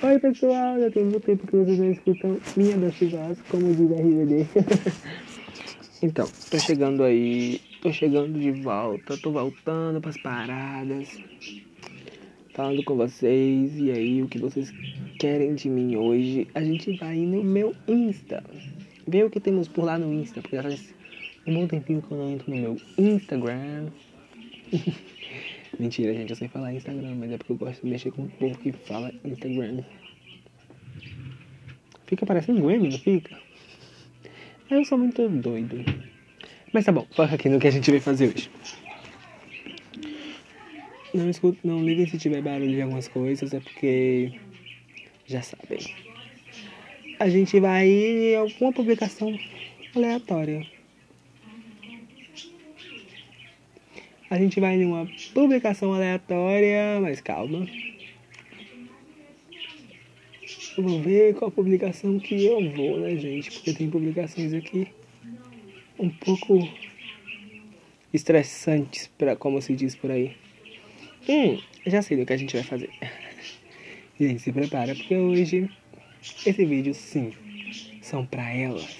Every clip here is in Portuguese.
Oi pessoal, já tem muito tempo que vocês não escutam minha doce voz, como diz a RBD. então, tô chegando aí, tô chegando de volta, tô voltando pras paradas, falando com vocês, e aí, o que vocês querem de mim hoje? A gente vai no meu Insta, ver o que temos por lá no Insta, porque já faz um bom tempinho que eu não entro no meu Instagram. Mentira, gente, eu sei falar Instagram, mas é porque eu gosto de mexer com o povo que fala Instagram. Fica parecendo Grammy, não fica? Eu sou muito doido. Mas tá bom, foca aqui no que a gente vai fazer hoje. Não escuto, não liguem se tiver barulho de algumas coisas, é porque já sabem. A gente vai em alguma publicação aleatória. A gente vai em uma publicação aleatória, mas calma. Vamos ver qual publicação que eu vou, né, gente? Porque tem publicações aqui um pouco estressantes, pra, como se diz por aí. Hum, já sei do que a gente vai fazer. Gente, se prepara, porque hoje esse vídeo, sim, são pra elas.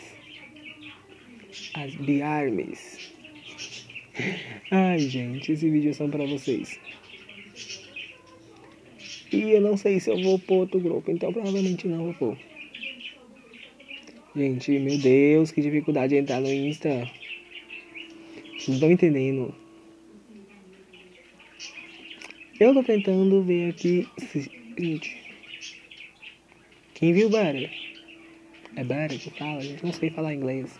As Biarmes. Ai, gente, esse vídeo é só pra vocês. E eu não sei se eu vou pôr outro grupo, então provavelmente não vou pôr. Gente, meu Deus, que dificuldade de entrar no Insta. Vocês não estão entendendo. Eu tô tentando ver aqui. Gente. Quem viu Butter? É Butter que fala? Gente, não sei falar inglês.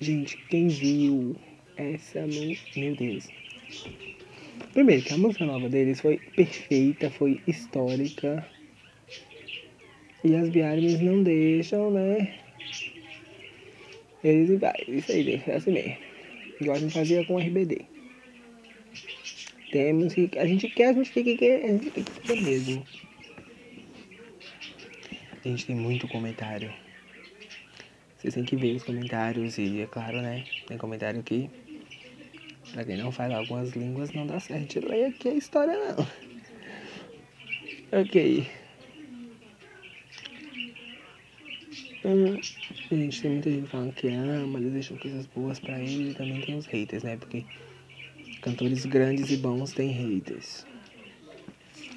Gente, quem viu essa. Meu Deus. Primeiro, que a música nova deles foi perfeita, foi histórica. E as Biarmes não deixam, né? Eles vai, isso aí, deixa assim mesmo. Igual a gente fazia com o RBD. Temos que. A gente quer, a gente tem que quer, a gente tem que fazer mesmo. A gente tem muito comentário. Vocês têm que ver os comentários e é claro, né? Tem comentário aqui. Pra quem não fala algumas línguas não dá certo de ler aqui a história não. Ok. Hum, gente, tem muita gente falando que ama, desejam coisas boas pra ele e também tem os haters, né? Porque cantores grandes e bons têm haters.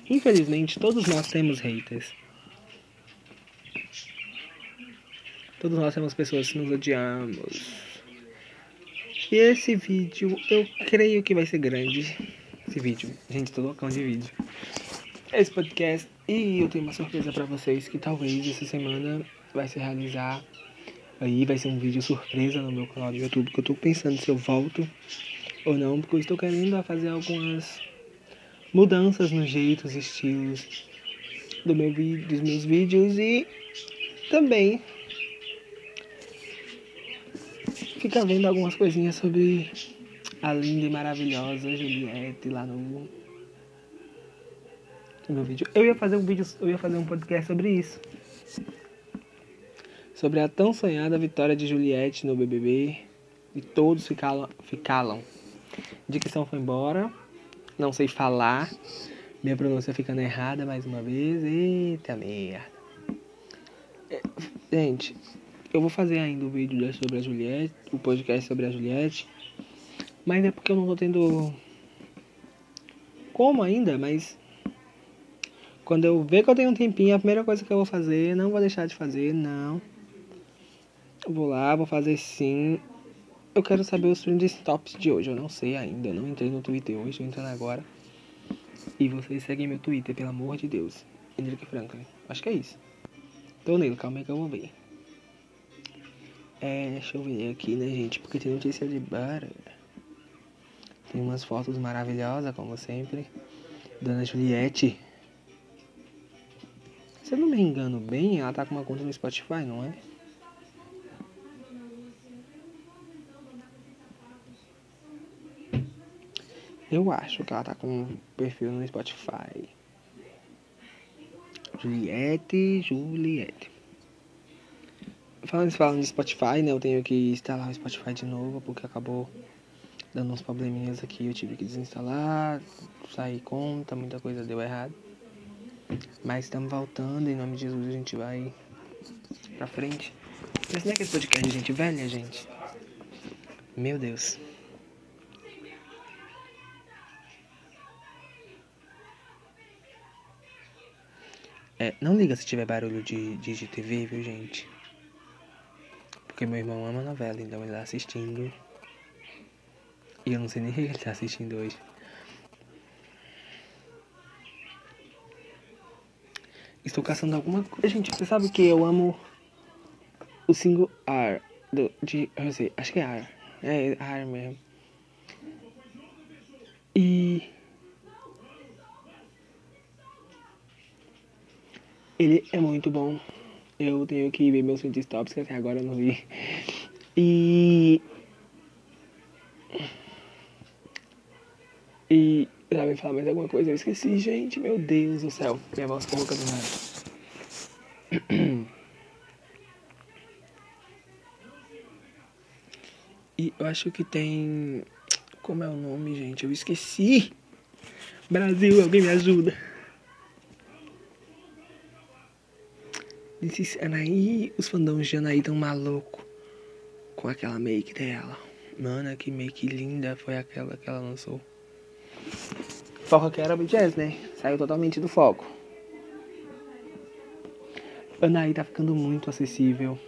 Infelizmente, todos nós temos haters. Todos nós temos pessoas que nos odiamos. E esse vídeo, eu creio que vai ser grande. Esse vídeo. Gente, tô loucão de vídeo. Esse podcast. E eu tenho uma surpresa pra vocês que talvez essa semana vai se realizar. Aí vai ser um vídeo surpresa no meu canal do YouTube. Que eu tô pensando se eu volto ou não. Porque eu estou querendo fazer algumas mudanças nos jeitos, estilos do meu, dos meus vídeos. E também fica vendo algumas coisinhas sobre a linda e maravilhosa Juliette lá no, no meu vídeo. Eu ia fazer um vídeo, eu ia fazer um podcast sobre isso. Sobre a tão sonhada vitória de Juliette no BBB. E todos ficaram, ficaram. Dicção foi embora. Não sei falar. Minha pronúncia ficando errada mais uma vez. Eita merda. É, gente, eu vou fazer ainda o vídeo sobre a Juliette, o podcast sobre a Juliette. Mas é porque eu não tô tendo como ainda, mas quando eu ver que eu tenho um tempinho, a primeira coisa que eu vou fazer, não vou deixar de fazer, não. Eu vou lá, vou fazer sim. Eu quero saber os trending tops de hoje, eu não sei ainda, eu não entrei no Twitter hoje, tô entrando agora. E vocês seguem meu Twitter, pelo amor de Deus. Henrique Franklin. Acho que é isso. Tô nele, calma aí que eu vou ver. É, deixa eu ver aqui, né, gente? Porque tem notícia de bar. Tem umas fotos maravilhosas, como sempre. Dona Juliette. Se eu não me engano bem, ela tá com uma conta no Spotify, não é? Eu acho que ela tá com um perfil no Spotify. Juliette, Juliette. Falando, falando de Spotify, né? Eu tenho que instalar o Spotify de novo porque acabou dando uns probleminhas aqui. Eu tive que desinstalar, sair conta, muita coisa deu errado. Mas estamos voltando, em nome de Jesus a gente vai pra frente. Esse não é aquele podcast de gente velha, gente? Meu Deus. É, não liga se tiver barulho de, de, de TV, viu, gente? Porque meu irmão ama novela, então ele tá assistindo. E eu não sei nem o que ele tá assistindo hoje. Estou caçando alguma coisa. Gente, você sabe que eu amo o single R do, de. Sei, acho que é R. É R mesmo. E. Ele é muito bom. Eu tenho que ver meus 20 stops, que até agora eu não vi. E. E. Já me falar mais alguma coisa? Eu esqueci, gente. Meu Deus do céu. Minha voz ficou louca do nada. E eu acho que tem. Como é o nome, gente? Eu esqueci. Brasil, alguém me ajuda. Disse Anaí, os fandões de Anaí tão maluco com aquela make dela. Mano, que make linda foi aquela que ela lançou. Foco que era o BTS, né? Saiu totalmente do foco. Anaí tá ficando muito acessível.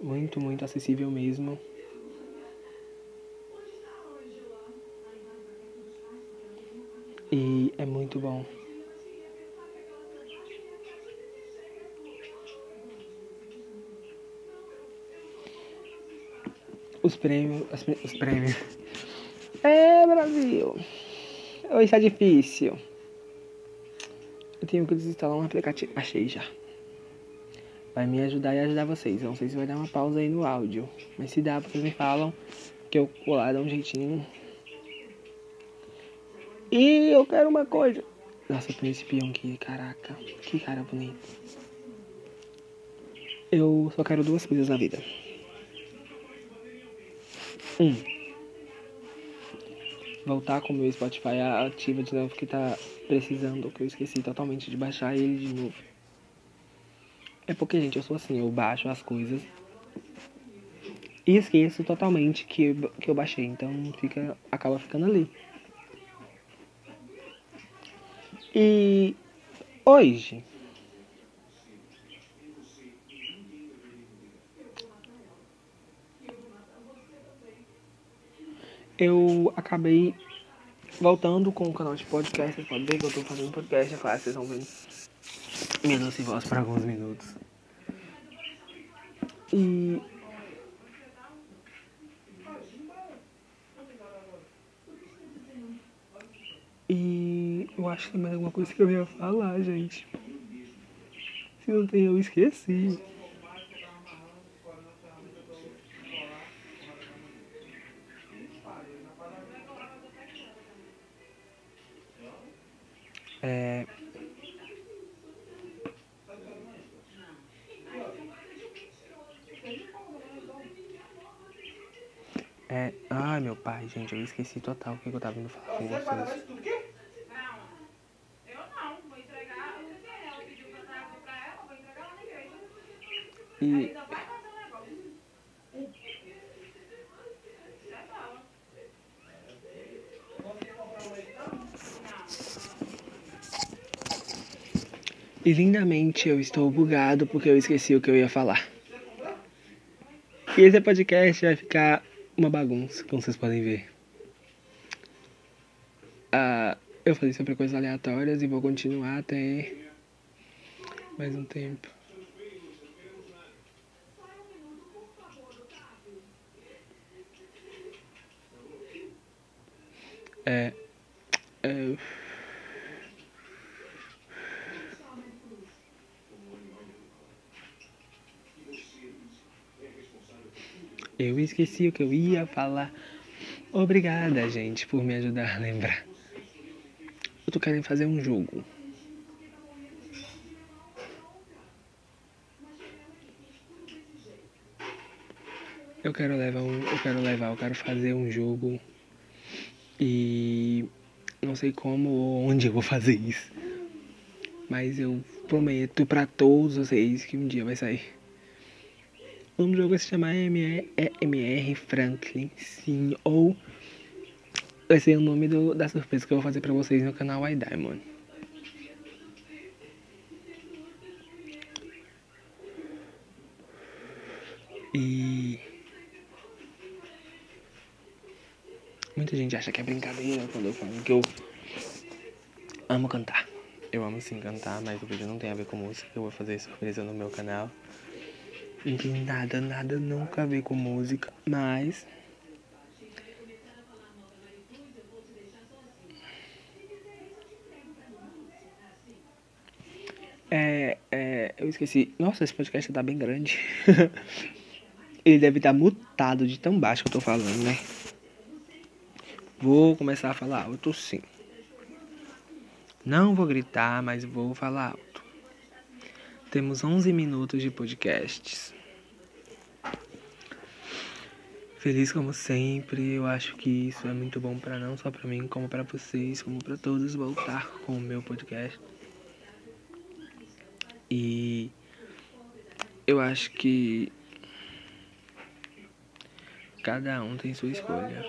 Muito, muito acessível mesmo. E é muito bom. Os prêmios. Os prêmios. É, Brasil. Hoje tá difícil. Eu tenho que desinstalar um aplicativo. Achei já. Vai me ajudar e ajudar vocês. Eu não sei se vai dar uma pausa aí no áudio. Mas se dá, vocês me falam que eu lá dar um jeitinho. E eu quero uma coisa. Nossa, eu esse peão aqui, caraca. Que cara bonito. Eu só quero duas coisas na vida. Um. Voltar com o meu Spotify ativo de novo que tá precisando, que eu esqueci totalmente de baixar ele de novo. É porque, gente, eu sou assim, eu baixo as coisas e esqueço totalmente que que eu baixei, então fica, acaba ficando ali. E hoje eu acabei voltando com o canal de podcast. Vocês podem ver que eu tô fazendo podcast, é claro, vocês vão ver minha doce voz por alguns minutos. E. E eu acho que tem mais alguma coisa que eu ia falar, gente. Se não tem, eu esqueci. Esqueci total o que eu tava indo falar com vocês. Não, eu não, vou entregar. Eu sei que ela pediu pra trazer pra ela, vou entregar lá na igreja. E... Ainda vai fazer um negócio. Já fala. E lindamente eu estou bugado porque eu esqueci o que eu ia falar. E esse podcast vai ficar uma bagunça, como vocês podem ver. Ah, eu falei sobre coisas aleatórias e vou continuar até mais um tempo. É, é, Eu esqueci o que eu ia falar. Obrigada, gente, por me ajudar a lembrar. Querendo fazer um jogo. Eu quero levar um, eu quero levar, eu quero fazer um jogo e Não sei como ou onde eu vou fazer isso. Mas eu prometo pra todos vocês que um dia vai sair. O nome do jogo vai se chamar MR, MR Franklin, sim, ou vai ser o nome do, da surpresa que eu vou fazer pra vocês no canal iDiamond. E muita gente acha que é brincadeira quando eu falo que eu amo cantar. Eu amo sim cantar, mas o vídeo não tem a ver com música. Eu vou fazer surpresa no meu canal. Não tem nada, nada nunca a ver com música, mas É, é, eu esqueci. Nossa, esse podcast tá bem grande. Ele deve estar mutado de tão baixo que eu tô falando, né? Vou começar a falar alto sim. Não vou gritar, mas vou falar alto. Temos 11 minutos de podcasts. Feliz como sempre, eu acho que isso é muito bom para não só para mim, como para vocês, como para todos voltar com o meu podcast. E eu acho que cada um tem sua escolha.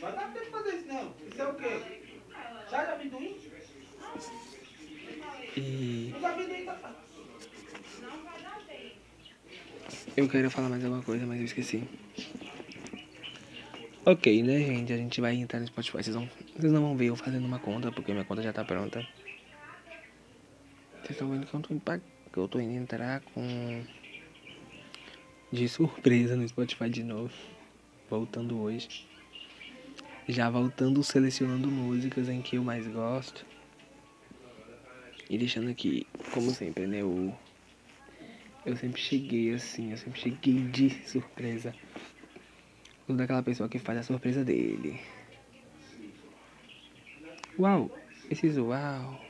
Vai dar tempo de fazer isso não. Isso é o quê? Chá de amendoim? E Os amendoim tá... eu quero falar mais alguma coisa, mas eu esqueci. Ok, né, gente? A gente vai entrar no Spotify. Vocês, vão, vocês não vão ver eu fazendo uma conta, porque minha conta já tá pronta. Vocês estão vendo que eu tô, que eu tô indo entrar com. De surpresa no Spotify de novo. Voltando hoje. Já voltando selecionando músicas em que eu mais gosto. E deixando aqui, como sempre, né? O eu sempre cheguei assim, eu sempre cheguei de surpresa. Daquela pessoa que faz a surpresa dele. Uau! Esses uau!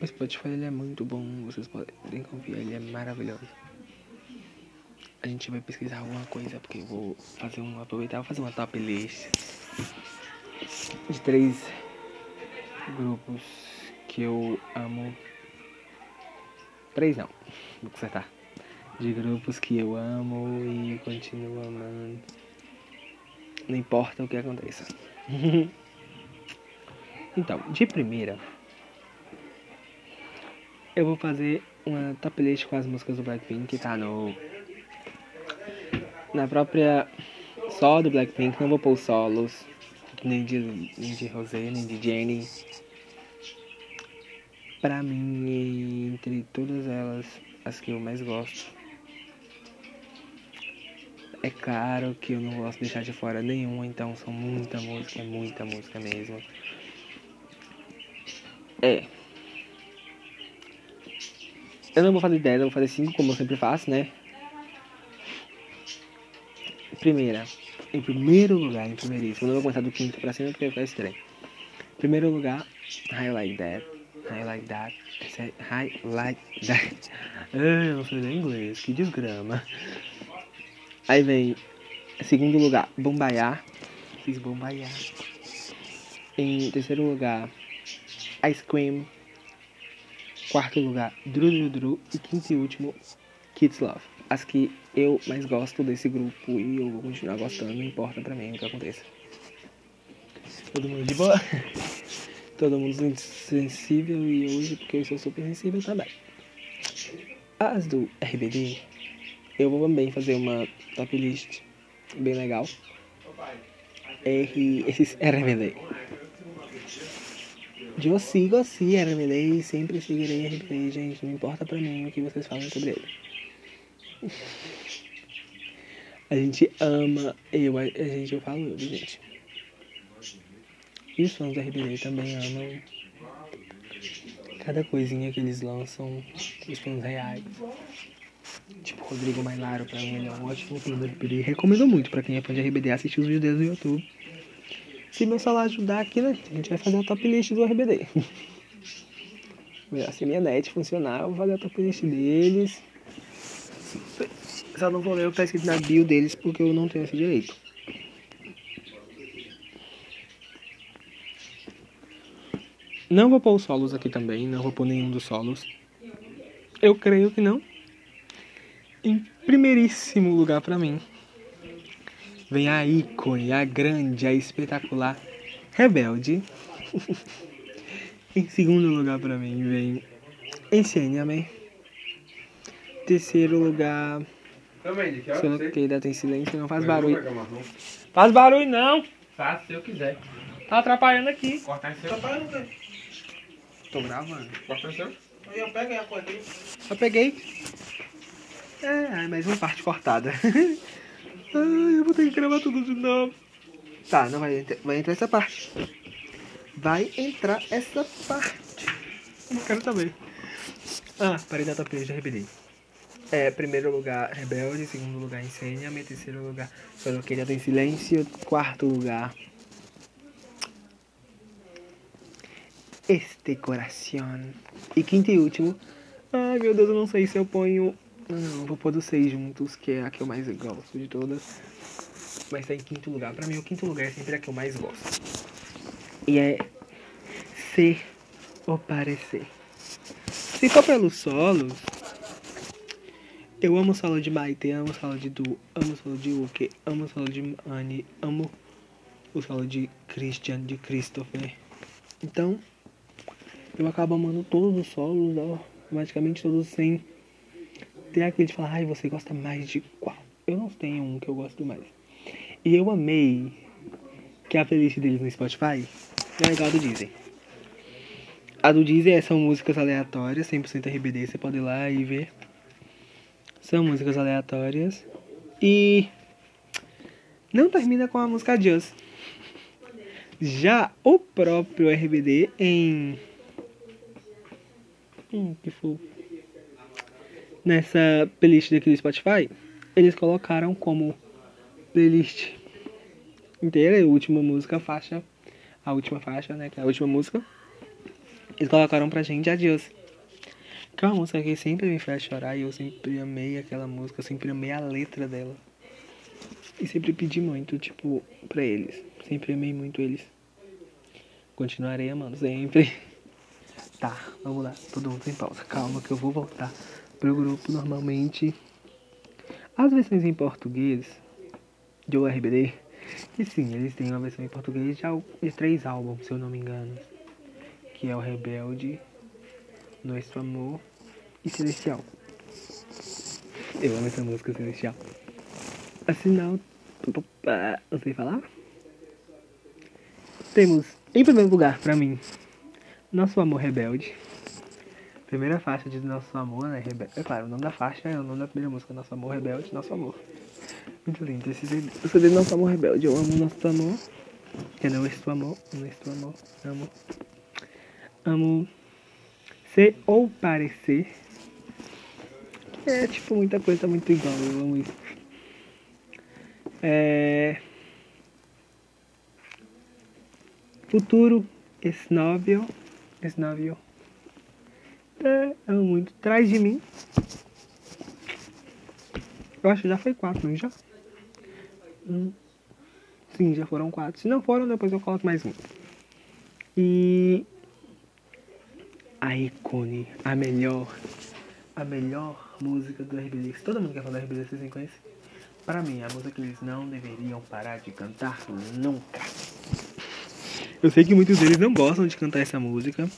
O Spotify ele é muito bom, vocês podem confiar, ele é maravilhoso. A gente vai pesquisar alguma coisa, porque eu vou fazer um. aproveitar vou fazer uma top list de três grupos que eu amo Três não, vou consertar. De grupos que eu amo e continuo amando. Não importa o que aconteça. então, de primeira, eu vou fazer uma top list com as músicas do Blackpink que tá no. Na própria. Só do Blackpink, não vou pôr os solos. Nem de, nem de Rosé, nem de Jennie. Pra mim, entre todas elas, as que eu mais gosto. É claro que eu não de deixar de fora nenhuma, então são muita música, é muita música mesmo. É. Eu não vou fazer 10, eu vou fazer 5 como eu sempre faço, né? Primeira. Em primeiro lugar, em primeiríssimo. Eu não vou começar do quinto pra cima porque vai ficar estranho. Primeiro lugar, I Like That. I like that. I like that. Ah, eu não sei nem inglês, que desgrama. Aí vem, segundo lugar, Bombaiá. Fiz Bombaiá. Em terceiro lugar, Ice Cream. Quarto lugar, Dru Dru Dru. E quinto e último, Kids Love. As que eu mais gosto desse grupo e eu vou continuar gostando, não importa pra mim o que aconteça. Todo mundo de boa? todo mundo sensível e hoje porque eu sou super sensível também. As do RBD, eu vou também fazer uma top list bem legal. R, esses RBD. Eu sigo assim RBD e sempre seguirei RBD, gente. Não importa pra mim o que vocês falam sobre ele. A gente ama, eu, a gente, eu falo eu, gente. E os fãs do RBD também amam cada coisinha que eles lançam, os fãs reais. Tipo, Rodrigo Mailaro, pra mim, ele é um ótimo fã do RBD. Recomendo muito pra quem é fã de RBD assistir os vídeos deles no YouTube. Se meu salário ajudar aqui, né? A gente vai fazer a top list do RBD. Se a minha net funcionar, eu vou fazer a top list deles. Só não vou ler o que tá na bio deles porque eu não tenho esse direito. Não vou pôr os solos aqui também, não vou pôr nenhum dos solos. Eu creio que não. Em primeiríssimo lugar pra mim, vem a ícone, a grande, a espetacular Rebelde. em segundo lugar pra mim vem Ensina-me. Terceiro lugar, Também, que hora se eu não queira tem silêncio, não faz barulho. Faz barulho não! Faça se eu quiser. Tá atrapalhando aqui. Cortar em seu. Tá o quê? Tô gravando. Cortar em seu. Aí eu pego e a aqui. Eu peguei. É, ai, mais uma parte cortada. ai, eu vou ter que gravar tudo de novo. Tá, não vai vai entrar essa parte. Vai entrar essa parte. Não quero saber. Ah, parei da top já repeti. É, primeiro lugar, Rebelde. Segundo lugar, Ensenia-me. Terceiro lugar, já tem silêncio. Quarto lugar, Este Coração. E quinto e último, ai meu Deus, eu não sei se eu ponho. Não, vou pôr dos seis juntos, que é a que eu mais gosto de todas. Mas tá em quinto lugar. Pra mim, o quinto lugar é sempre a que eu mais gosto. E é ser ou parecer. Se for pelos solos, eu amo o solo de Maite, amo o solo de Du, amo o solo de Uke, amo o solo de Anne, amo o solo de Christian, de Christopher. Então, eu acabo amando todos os solos, automaticamente todos sem ter aquele de falar, ai, você gosta mais de qual? Eu não tenho um que eu gosto mais. E eu amei que a playlist deles no Spotify é legal do Disney. A do Disney são músicas aleatórias, 100% RBD, você pode ir lá e ver. São músicas aleatórias. E não termina com a música Just. Já o próprio RBD em. Hum, que fofo. Nessa playlist daqui do Spotify, eles colocaram como playlist inteira, a última música, faixa. A última faixa, né? Que é a última música. Eles colocaram pra gente Adios. Que é uma música que sempre me faz chorar e eu sempre amei aquela música, eu sempre amei a letra dela. E sempre pedi muito, tipo, pra eles. Sempre amei muito eles. Continuarei amando sempre. Tá, vamos lá. Todo mundo em pausa. Calma que eu vou voltar pro grupo normalmente. As versões em português de URBD, que sim, eles têm uma versão em português de, de três álbuns, se eu não me engano. Que é o Rebelde, Nosso Amor e Celestial. Eu amo essa música Celestial. Afinal, opa, não sei falar. Temos, em primeiro lugar, pra mim, Nosso Amor Rebelde. Primeira faixa de Nosso Amor, né? Rebelde. É claro, o nome da faixa é o nome da primeira música, Nosso Amor Rebelde, Nosso Amor. Muito lindo esse CD. O CD Nosso Amor Rebelde. Eu amo Nosso Amor. Que não Nosso Amor. Nosso Amor. Amo. Amo ser ou parecer. É tipo muita coisa muito igual. Eu amo isso. É... Futuro Esnóvel. Esnóvel. É, amo muito. Traz de mim. Eu acho que já foi quatro, não já? Hum. Sim, já foram quatro. Se não foram, depois eu coloco mais um. E a ícone, a melhor, a melhor música do. Se todo mundo quer falar do RBD, vocês conhecem? Pra mim, a música que eles não deveriam parar de cantar nunca. Eu sei que muitos deles não gostam de cantar essa música.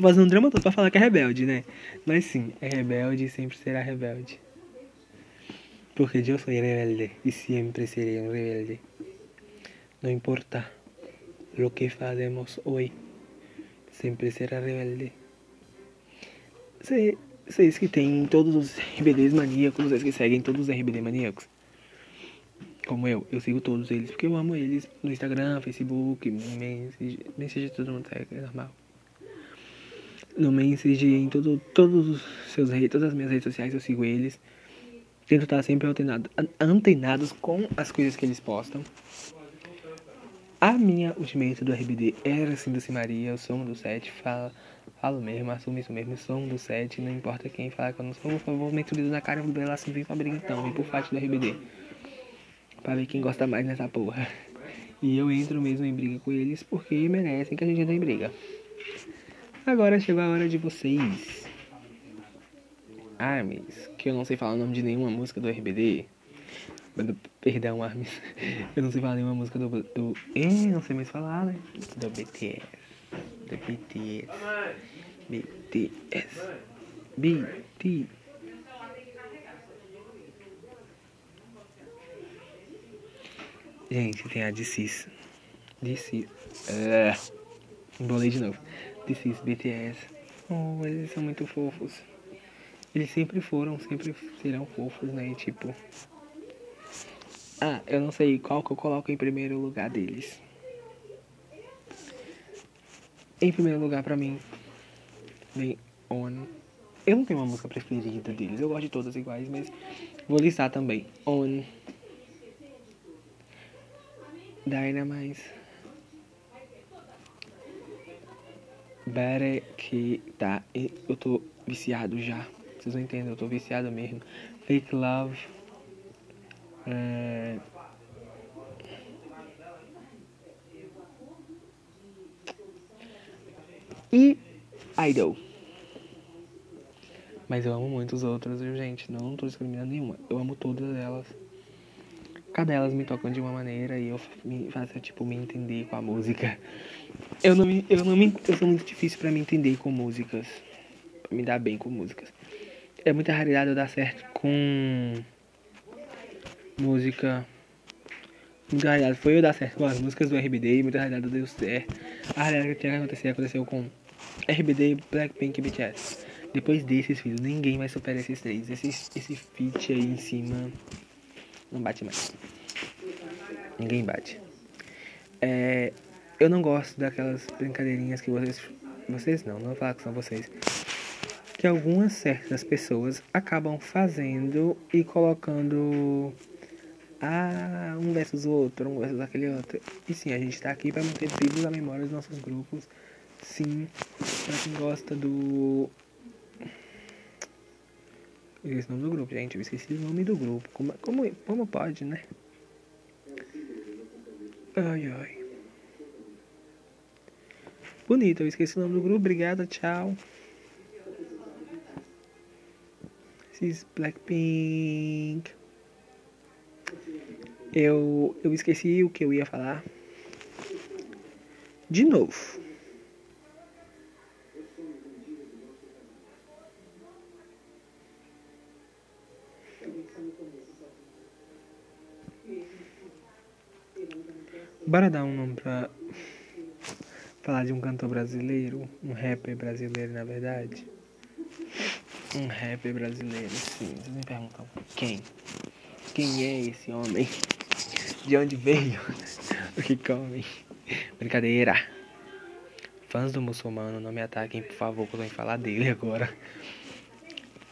Tô fazendo um drama todo pra falar que é rebelde, né? Mas sim, é rebelde e sempre será rebelde. Porque eu sou rebelde e sempre serei um rebelde. Não importa lo que fazemos hoy, sempre será rebelde. Cê- Vocês que tem todos os RBDs maníacos, vocês que seguem todos os RBD maníacos. Como eu, eu sigo todos eles, porque eu amo eles no Instagram, Facebook, Message todo mundo segue, é normal. No Message, em todo, todos os seus redes, todas as minhas redes sociais eu sigo eles. Tento estar sempre antenado, an- antenados com as coisas que eles postam. A minha ultimate do RBD era Cinda-se Maria, o som do set, fala Falo mesmo, assumo isso mesmo, sou um do set, não importa quem falar que eu não sou, por favor, meto o dedo na cara e vou lá assim, vem pra briga então, vem pro fight do RBD. Pra ver quem gosta mais nessa porra. E eu entro mesmo em briga com eles porque merecem que a gente entre em briga. Agora chegou a hora de vocês. Armes, que eu não sei falar o nome de nenhuma música do RBD. Perdão, Armes. Eu não sei falar nenhuma música do. do eh, não sei mais falar, né? Do BTS. Do BTS. BTS. BT. Gente, tem a DC's. DC. É. Embolei de novo. DC's BTS. Oh, eles são muito fofos. Eles sempre foram, sempre serão fofos, né? Tipo. Ah, eu não sei qual que eu coloco em primeiro lugar deles. Em primeiro lugar, pra mim, vem On. Eu não tenho uma música preferida deles, eu gosto de todas iguais, mas vou listar também. On. Dynamite. Better que tá. Eu tô viciado já. Vocês não entendem, eu tô viciado mesmo. Fake Love. É... E Idol. Mas eu amo muito os outros, viu, gente? Não tô discriminando nenhuma. Eu amo todas elas. Cada elas me tocam de uma maneira e eu me faço, tipo, me entender com a música. Eu não me, eu não me, eu sou muito difícil para me entender com músicas. Pra me dar bem com músicas. É muita raridade eu dar certo com música. Muita raridade foi eu dar certo com as músicas do RBD muita raridade deu certo. A raridade que tinha acontecido aconteceu com RBD, Blackpink e BTS. Depois desses, filhos, ninguém mais supera esses três. Esse, esse feat aí em cima não bate mais. Ninguém bate. É, eu não gosto daquelas brincadeirinhas que vocês. Vocês não, não vou falar que são vocês. Que algumas certas pessoas acabam fazendo e colocando. Ah, um versus o outro, um versus aquele outro. E sim, a gente tá aqui para manter vivos a memória dos nossos grupos. Sim, pra quem gosta do. O nome do grupo, gente. Eu esqueci o nome do grupo. Como, como, como pode, né? Ai, ai. Bonito, eu esqueci o nome do grupo. Obrigada, tchau. Esses Blackpink. Eu, eu esqueci o que eu ia falar. De novo. Bora dar um nome pra falar de um cantor brasileiro, um rapper brasileiro na verdade. Um rapper brasileiro, sim. Vocês me perguntam quem? Quem é esse homem? De onde veio? O que come? Brincadeira. Fãs do muçulmano, não me ataquem, por favor, que eu falar dele agora.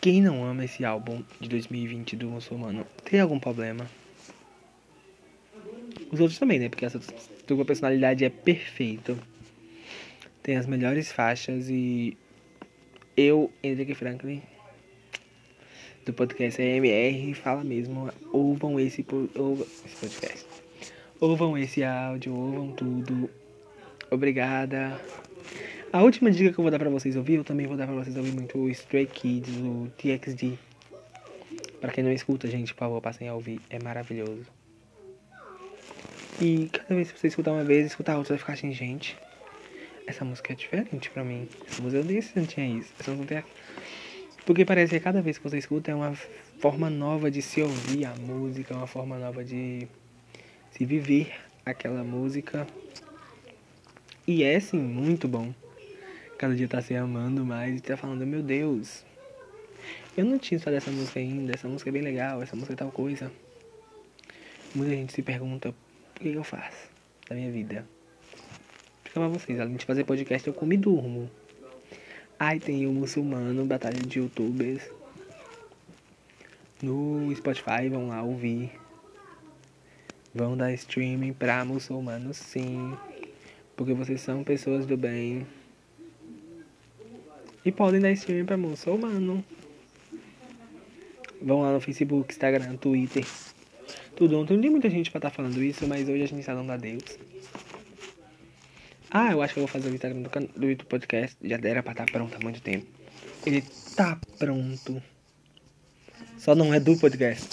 Quem não ama esse álbum de 2020 do muçulmano tem algum problema? Os outros também, né? Porque essa tua personalidade é perfeita. Tem as melhores faixas e eu, Henrique Franklin, do podcast AMR, fala mesmo, ouvam esse, ouvam esse podcast. Ouvam esse áudio, ouvam tudo. Obrigada. A última dica que eu vou dar pra vocês ouvir, eu também vou dar pra vocês ouvir muito o Stray Kids, o TXD. Pra quem não escuta, gente, por favor, passem a ouvir. É maravilhoso. E cada vez que você escutar uma vez, escutar outra, vai ficar assim, gente. Essa música é diferente pra mim. Essa música eu nem sentia isso. Essa música tem... Porque parece que cada vez que você escuta é uma forma nova de se ouvir a música, uma forma nova de se viver aquela música. E é sim muito bom. Cada dia tá se amando mais e tá falando, meu Deus. Eu não tinha só dessa música ainda, essa música é bem legal, essa música é tal coisa. Muita gente se pergunta o que, eu faço da minha vida? Vou pra vocês, além de fazer podcast, eu como e durmo. Aí tem o muçulmano, batalha de youtubers. No Spotify, vão lá ouvir. Vão dar streaming pra muçulmanos, sim. Porque vocês são pessoas do bem. E podem dar stream pra muçulmano. Vão lá no Facebook, Instagram, Twitter. Tudo. Não tem muita gente pra estar tá falando isso, mas hoje a gente tá dando a Deus. Ah, eu acho que eu vou fazer o Instagram do, do YouTube Podcast. Já era pra estar tá pronto há muito tempo. Ele tá pronto. Só não é do podcast.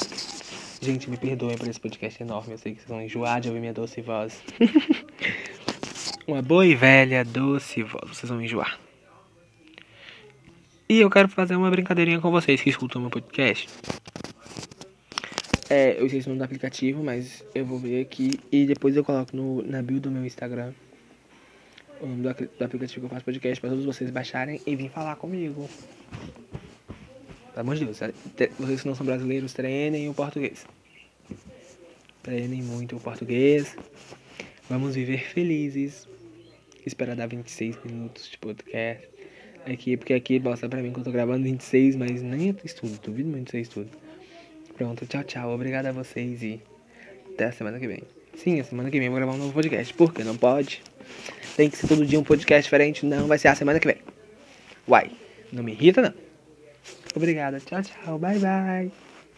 Gente, me perdoem por esse podcast enorme. Eu sei que vocês vão enjoar de ouvir minha doce voz. Uma boa e velha doce voz. Vocês vão enjoar. E eu quero fazer uma brincadeirinha com vocês que escutam meu podcast. É, eu esqueci o nome do aplicativo, mas eu vou ver aqui e depois eu coloco no, na bio do meu Instagram o nome do, do aplicativo que eu faço podcast para todos vocês baixarem e vir falar comigo. Pelo amor de Deus, vocês que não são brasileiros, treinem o português. Treinem muito o português. Vamos viver felizes. Esperar dar 26 minutos de podcast aqui, porque aqui mostra pra mim que eu tô gravando 26, mas nem é estudo, duvido muito ser estudo. Pronto, tchau, tchau. Obrigado a vocês e até a semana que vem. Sim, a semana que vem eu vou gravar um novo podcast. Por que não pode? Tem que ser todo dia um podcast diferente. Não, vai ser a semana que vem. Uai, não me irrita não. Obrigada. Tchau, tchau. Bye, bye.